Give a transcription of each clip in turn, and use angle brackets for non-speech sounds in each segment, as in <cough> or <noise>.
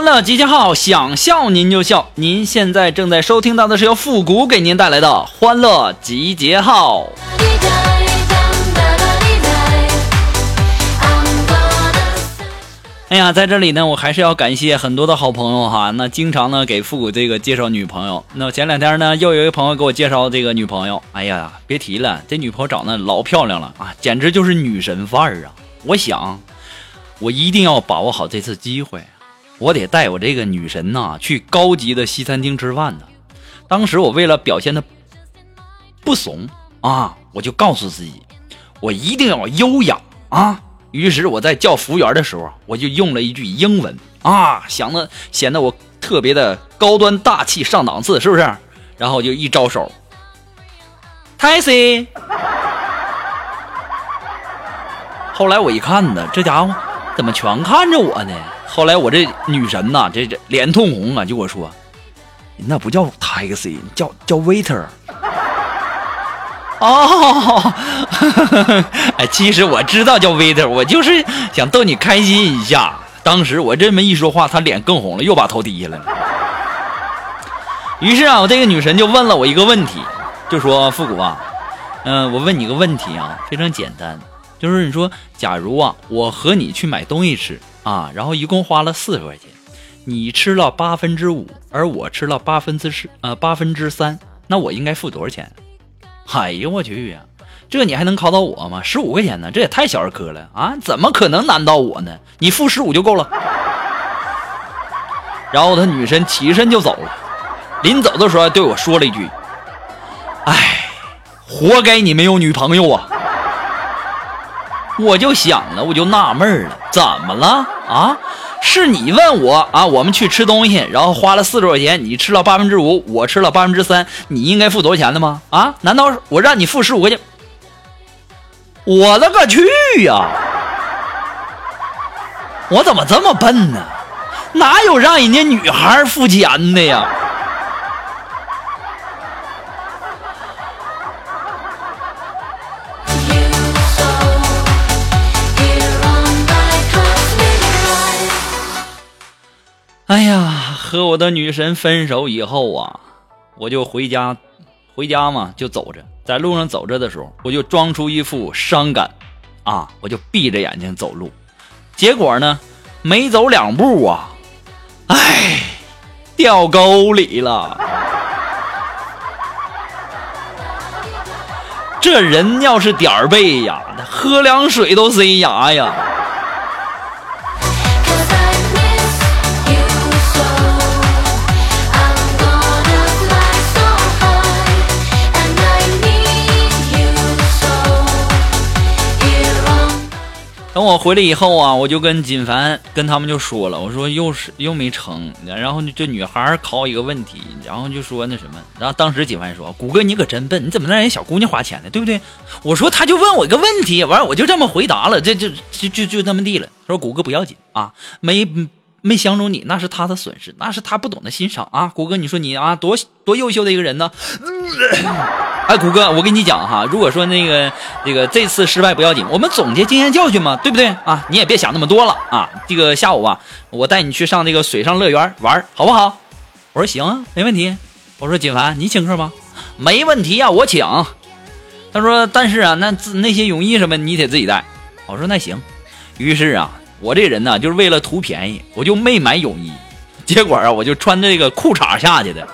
欢乐集结号，想笑您就笑。您现在正在收听到的是由复古给您带来的欢乐集结号。哎呀，在这里呢，我还是要感谢很多的好朋友哈。那经常呢给复古这个介绍女朋友。那前两天呢，又有一个朋友给我介绍这个女朋友。哎呀，别提了，这女朋友长得老漂亮了啊，简直就是女神范儿啊！我想，我一定要把握好这次机会。我得带我这个女神呐去高级的西餐厅吃饭呢。当时我为了表现的不怂啊，我就告诉自己，我一定要优雅啊。于是我在叫服务员的时候，我就用了一句英文啊，想的显得我特别的高端大气上档次，是不是？然后我就一招手，taxi。后来我一看呢，这家伙怎么全看着我呢？后来我这女神呐，这这脸通红啊，就我说：“那不叫 taxi，叫叫 waiter。”哦，<laughs> 哎，其实我知道叫 waiter，我就是想逗你开心一下。当时我这么一说话，她脸更红了，又把头低下来了。于是啊，我这个女神就问了我一个问题，就说：“复古啊，嗯，我问你个问题啊，非常简单，就是你说，假如啊，我和你去买东西吃。”啊，然后一共花了四十块钱，你吃了八分之五，而我吃了八分之十，呃，八分之三，那我应该付多少钱？<laughs> 哎呦我去呀，这你还能考到我吗？十五块钱呢，这也太小儿科了啊！怎么可能难到我呢？你付十五就够了。然后他女神起身就走了，临走的时候还对我说了一句：“哎，活该你没有女朋友啊！”我就想了，我就纳闷了，怎么了啊？是你问我啊？我们去吃东西，然后花了四十块钱，你吃了八分之五，我吃了八分之三，你应该付多少钱的吗？啊？难道我让你付十五块钱？我勒个去呀！我怎么这么笨呢？哪有让人家女孩付钱的呀？和我的女神分手以后啊，我就回家，回家嘛就走着，在路上走着的时候，我就装出一副伤感，啊，我就闭着眼睛走路，结果呢，没走两步啊，哎，掉沟里了。这人要是点儿背呀，喝凉水都塞牙呀。等我回来以后啊，我就跟锦凡跟他们就说了，我说又是又没成，然后这女孩考一个问题，然后就说那什么，然后当时锦凡说：“谷哥你可真笨，你怎么让人小姑娘花钱呢？对不对？”我说他就问我一个问题，完我就这么回答了，这就就就就这么地了。说：“谷哥不要紧啊，没没相中你那是他的损失，那是他不懂得欣赏啊。”谷哥你说你啊多多优秀的一个人呢。<laughs> 哎，谷哥，我跟你讲哈，如果说那个这个这次失败不要紧，我们总结经验教训嘛，对不对啊？你也别想那么多了啊。这个下午吧，我带你去上那个水上乐园玩，好不好？我说行啊，没问题。我说锦凡，你请客吗？没问题呀，我请。他说，但是啊，那那些泳衣什么你得自己带。我说那行。于是啊，我这人呢，就是为了图便宜，我就没买泳衣。结果啊，我就穿这个裤衩下去的。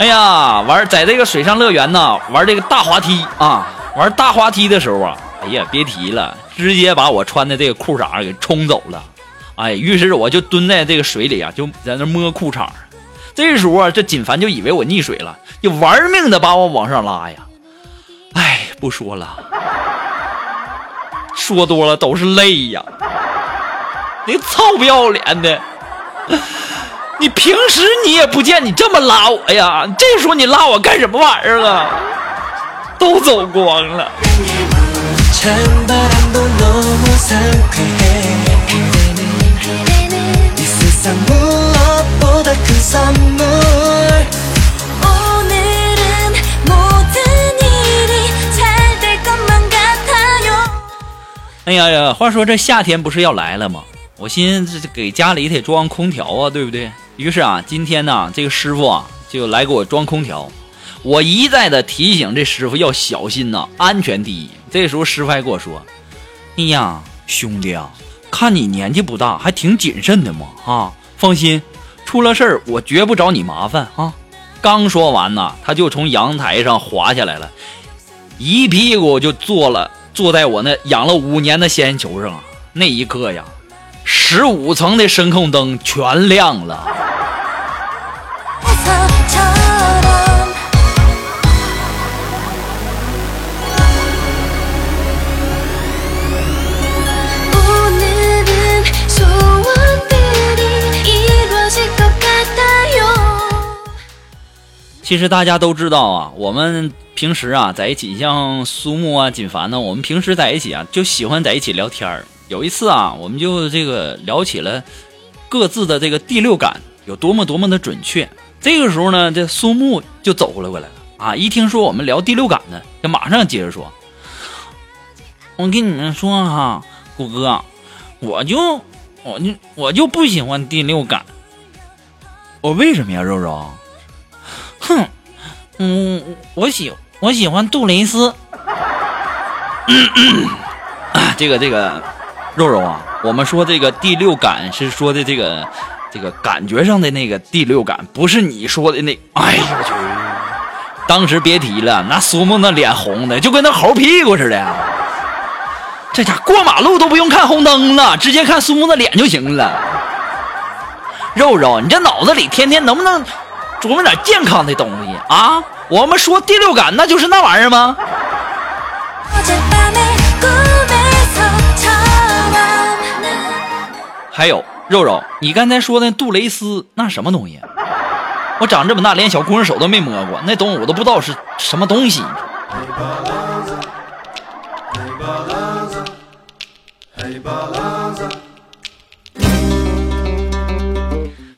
哎呀，玩在这个水上乐园呢，玩这个大滑梯啊，玩大滑梯的时候啊，哎呀，别提了，直接把我穿的这个裤衩给冲走了。哎，于是我就蹲在这个水里啊，就在那摸裤衩。这时候啊，这锦凡就以为我溺水了，就玩命的把我往上拉呀。哎，不说了，说多了都是泪呀。你臭不要脸的！你平时你也不见你这么拉我呀，这时候你拉我干什么玩意儿啊？都走光了。哎呀呀，话说这夏天不是要来了吗？我寻思这给家里得装空调啊，对不对？于是啊，今天呢，这个师傅啊就来给我装空调。我一再的提醒这师傅要小心呐，安全第一。这时候师傅还跟我说：“哎呀，兄弟啊，看你年纪不大，还挺谨慎的嘛啊，放心，出了事儿我绝不找你麻烦啊。”刚说完呢，他就从阳台上滑下来了，一屁股就坐了，坐在我那养了五年的仙人球上啊。那一刻呀。十五层的声控灯全亮了。其实大家都知道啊，我们平时啊在一起，像苏木啊、锦凡呢，我们平时在一起啊就喜欢在一起聊天儿。有一次啊，我们就这个聊起了各自的这个第六感有多么多么的准确。这个时候呢，这苏木就走了过来了啊！一听说我们聊第六感呢，就马上接着说：“我跟你们说哈，谷哥，我就我就我就不喜欢第六感。我为什么呀，肉肉？哼，嗯，我喜我喜欢杜蕾斯。这 <coughs> 个这个。”肉肉啊，我们说这个第六感是说的这个，这个感觉上的那个第六感，不是你说的那。哎呦我去！当时别提了，那苏木那脸红的，就跟那猴屁股似的。这家过马路都不用看红灯了，直接看苏木的脸就行了。肉肉，你这脑子里天天能不能琢磨点健康的东西啊？我们说第六感，那就是那玩意儿吗？还有肉肉，你刚才说的杜蕾斯那什么东西？我长这么大连小姑娘手都没摸过，那东西我都不知道是什么东西。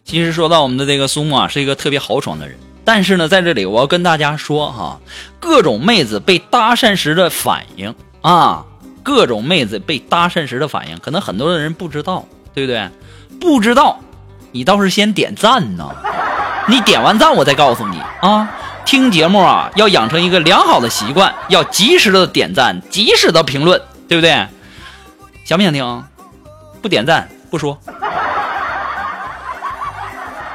其实说到我们的这个苏木啊，是一个特别豪爽的人，但是呢，在这里我要跟大家说哈，各种妹子被搭讪时的反应啊，各种妹子被搭讪时的反应，可能很多的人不知道。对不对？不知道，你倒是先点赞呢。你点完赞，我再告诉你啊。听节目啊，要养成一个良好的习惯，要及时的点赞，及时的评论，对不对？想不想听？不点赞不说。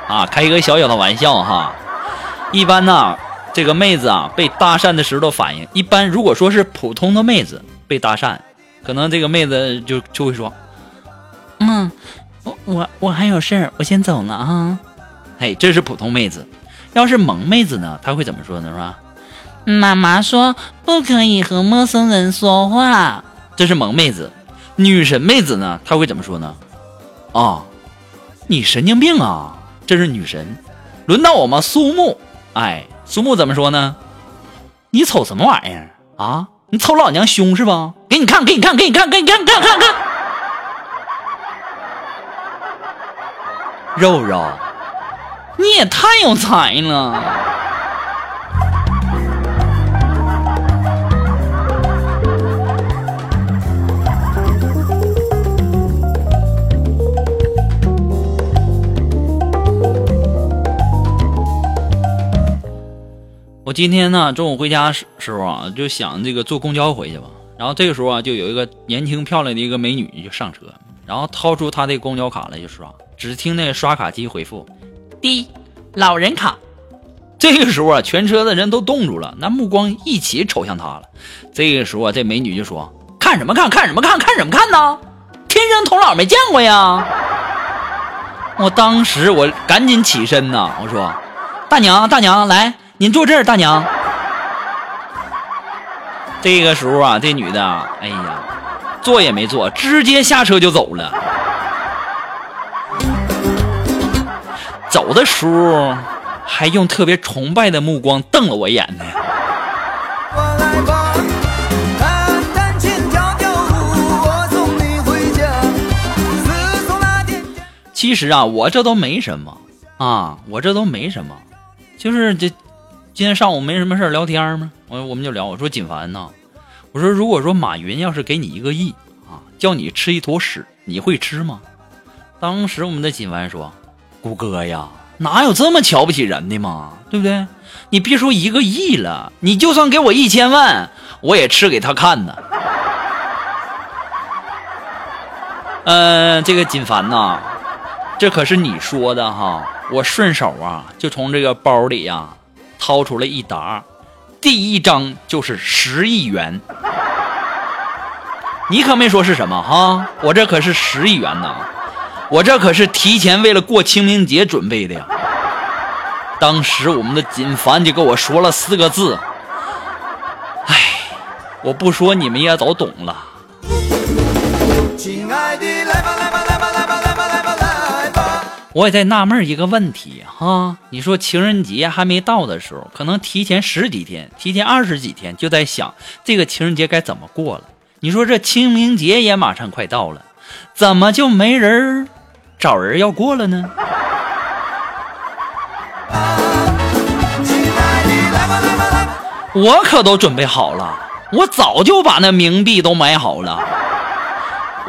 啊，开一个小小的玩笑哈。一般呢，这个妹子啊被搭讪的时候的反应，一般如果说是普通的妹子被搭讪，可能这个妹子就就会说。嗯，我我我还有事儿，我先走了啊。嘿，这是普通妹子，要是萌妹子呢，她会怎么说呢？是吧？妈妈说不可以和陌生人说话，这是萌妹子。女神妹子呢，她会怎么说呢？啊，你神经病啊！这是女神。轮到我们苏木，哎，苏木怎么说呢？你瞅什么玩意儿啊？你瞅老娘胸是吧？给你看，给你看，给你看，给你看，看看看。肉肉，你也太有才了！我今天呢，中午回家时时候啊，就想这个坐公交回去吧。然后这个时候啊，就有一个年轻漂亮的一个美女就上车，然后掏出她的公交卡来就刷。只听那刷卡机回复：“滴，老人卡。”这个时候啊，全车的人都冻住了，那目光一起瞅向他了。这个时候啊，这美女就说：“看什么看？看什么看？看什么看呢？天生童姥没见过呀！”我当时我赶紧起身呐，我说：“大娘，大娘，来，您坐这儿，大娘。”这个时候啊，这女的，哎呀，坐也没坐，直接下车就走了。走的时候。还用特别崇拜的目光瞪了我一眼呢。其实啊，我这都没什么啊，我这都没什么，就是这今天上午没什么事聊天吗？我我们就聊，我说锦凡呐，我说如果说马云要是给你一个亿啊，叫你吃一坨屎，你会吃吗？当时我们的锦凡说：“谷歌呀。”哪有这么瞧不起人的嘛，对不对？你别说一个亿了，你就算给我一千万，我也吃给他看呢。嗯，这个锦凡呐，这可是你说的哈，我顺手啊就从这个包里呀掏出了一沓，第一张就是十亿元，你可没说是什么哈，我这可是十亿元呐。我这可是提前为了过清明节准备的呀！当时我们的锦凡就跟我说了四个字：“哎，我不说你们也都懂了。”亲爱的，来吧来吧来吧来吧来吧来吧来吧！我也在纳闷一个问题哈，你说情人节还没到的时候，可能提前十几天、提前二十几天就在想这个情人节该怎么过了。你说这清明节也马上快到了，怎么就没人？找人要过了呢，我可都准备好了，我早就把那冥币都买好了。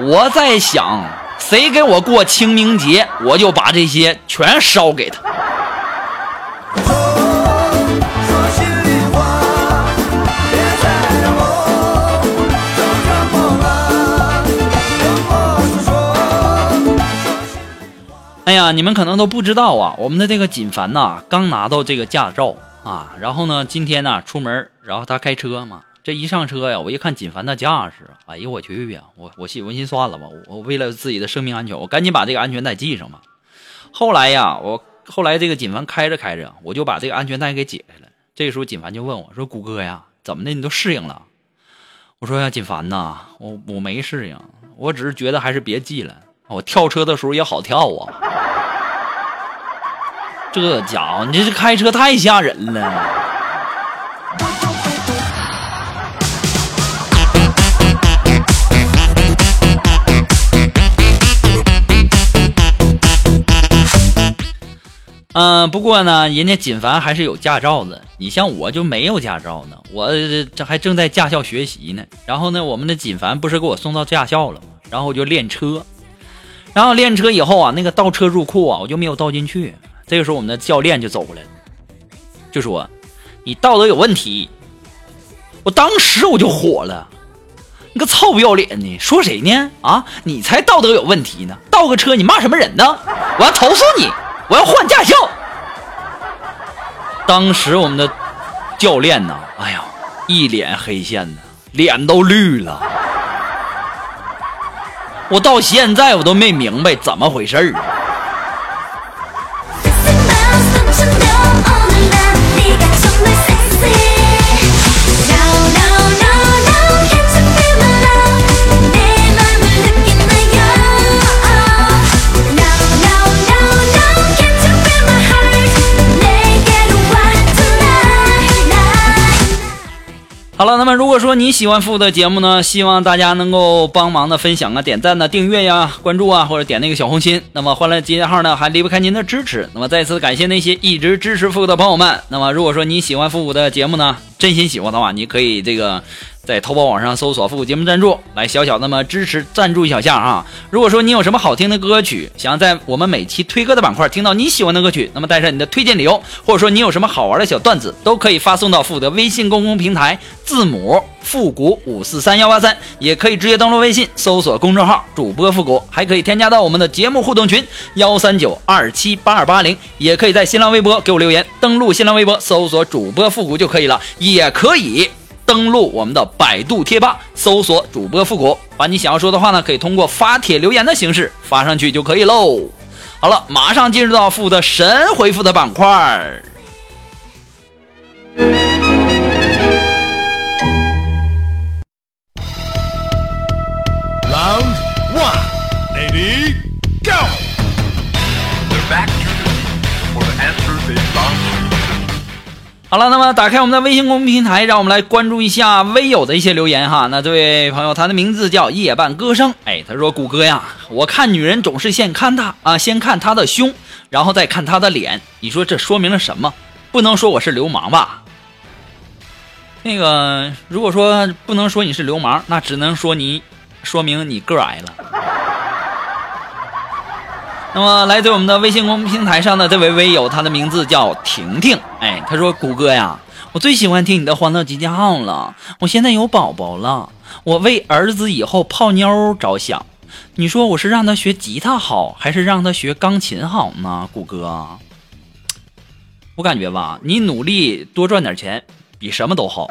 我在想，谁给我过清明节，我就把这些全烧给他。哎呀，你们可能都不知道啊，我们的这个锦凡呐，刚拿到这个驾照啊，然后呢，今天呢出门，然后他开车嘛，这一上车呀，我一看锦凡的架势，哎呦我去呀，我我心我心算了吧，我为了自己的生命安全，我赶紧把这个安全带系上吧。后来呀，我后来这个锦凡开着开着，我就把这个安全带给解开了。这个时候锦凡就问我说：“谷歌呀，怎么的？你都适应了？”我说：“呀，锦凡呐，我我没适应，我只是觉得还是别系了，我跳车的时候也好跳啊。”这家伙，你这是开车太吓人了。嗯，不过呢，人家锦凡还是有驾照的。你像我就没有驾照呢，我这还正在驾校学习呢。然后呢，我们的锦凡不是给我送到驾校了吗？然后我就练车，然后练车以后啊，那个倒车入库啊，我就没有倒进去。这个时候，我们的教练就走过来了，就说：“你道德有问题。”我当时我就火了：“你个臭不要脸的，说谁呢？啊，你才道德有问题呢！倒个车，你骂什么人呢？我要投诉你，我要换驾校。”当时我们的教练呢，哎呀，一脸黑线呢，脸都绿了。我到现在我都没明白怎么回事儿。好了，那么如果说你喜欢复的节目呢，希望大家能够帮忙的分享啊、点赞呢、订阅呀、关注啊，或者点那个小红心。那么欢乐集结号呢，还离不开您的支持。那么再次感谢那些一直支持复的朋友们。那么如果说你喜欢复古的节目呢，真心喜欢的话，你可以这个。在淘宝网上搜索“复古节目赞助”，来小小那么支持赞助一小下啊！如果说你有什么好听的歌曲，想在我们每期推歌的板块听到你喜欢的歌曲，那么带上你的推荐理由，或者说你有什么好玩的小段子，都可以发送到复古的微信公共平台，字母复古五四三幺八三，也可以直接登录微信搜索公众号主播复古，还可以添加到我们的节目互动群幺三九二七八二八零，也可以在新浪微博给我留言，登录新浪微博搜索主播复古就可以了，也可以。登录我们的百度贴吧，搜索主播复古，把你想要说的话呢，可以通过发帖留言的形式发上去就可以喽。好了，马上进入到复的神回复的板块。Round one, ready, go. 好了，那么打开我们的微信公众平台，让我们来关注一下微友的一些留言哈。那这位朋友，他的名字叫夜半歌声，哎，他说：“谷歌呀，我看女人总是先看她啊，先看她的胸，然后再看她的脸。你说这说明了什么？不能说我是流氓吧？那个，如果说不能说你是流氓，那只能说你说明你个矮了。”那么，来自我们的微信公众平台上的这位微友，他的名字叫婷婷。哎，他说：“谷歌呀，我最喜欢听你的《欢乐集结号》了。我现在有宝宝了，我为儿子以后泡妞着想。你说我是让他学吉他好，还是让他学钢琴好呢？谷歌，我感觉吧，你努力多赚点钱，比什么都好。”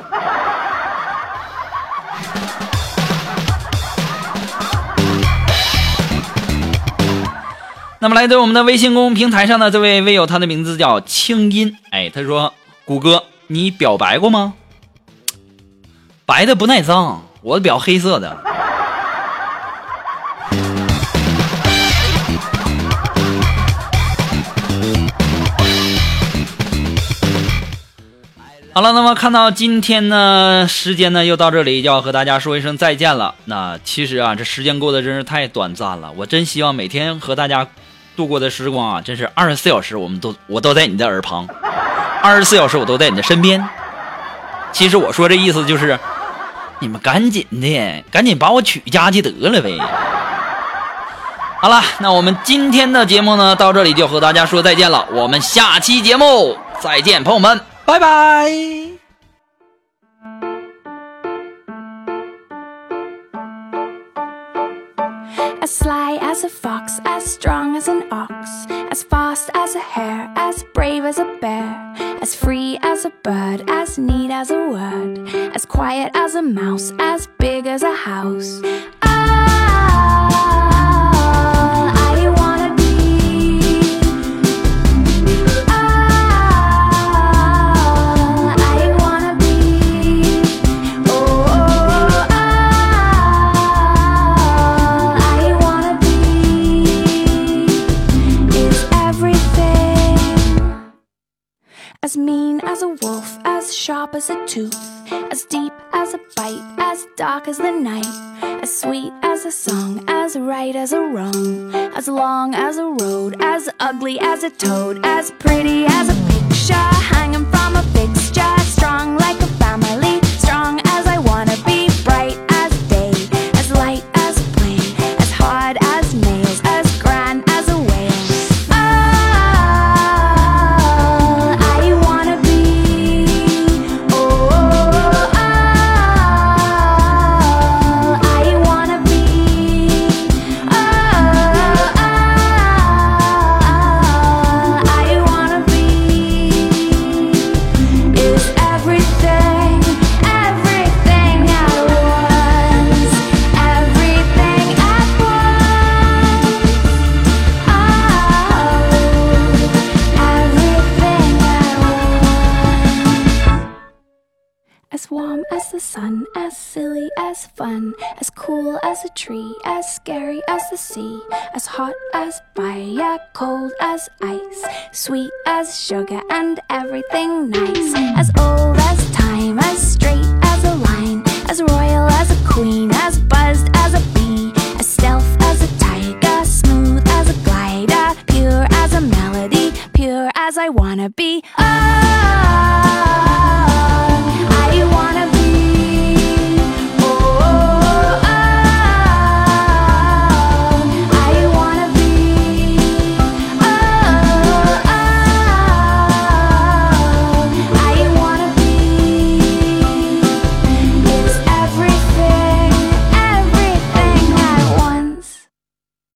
那么，来自我们的微信公众平台上的这位微友，他的名字叫清音。哎，他说：“谷歌，你表白过吗？白的不耐脏，我表黑色的。”好了，那么看到今天呢，时间呢又到这里，就要和大家说一声再见了。那其实啊，这时间过得真是太短暂了。我真希望每天和大家度过的时光啊，真是二十四小时，我们都我都在你的耳旁，二十四小时我都在你的身边。其实我说这意思就是，你们赶紧的，赶紧把我娶家去得了呗。好了，那我们今天的节目呢，到这里就和大家说再见了。我们下期节目再见，朋友们。拜拜。As a fox, as strong as an ox, as fast as a hare, as brave as a bear, as free as a bird, as neat as a word, as quiet as a mouse, as big as a house. Ah! Sharp as a tooth, as deep as a bite, as dark as the night, as sweet as a song, as right as a wrong, as long as a road, as ugly as a toad, as pretty as a picture hanging sea, as hot as fire, cold as ice, sweet as sugar, and everything nice. As old as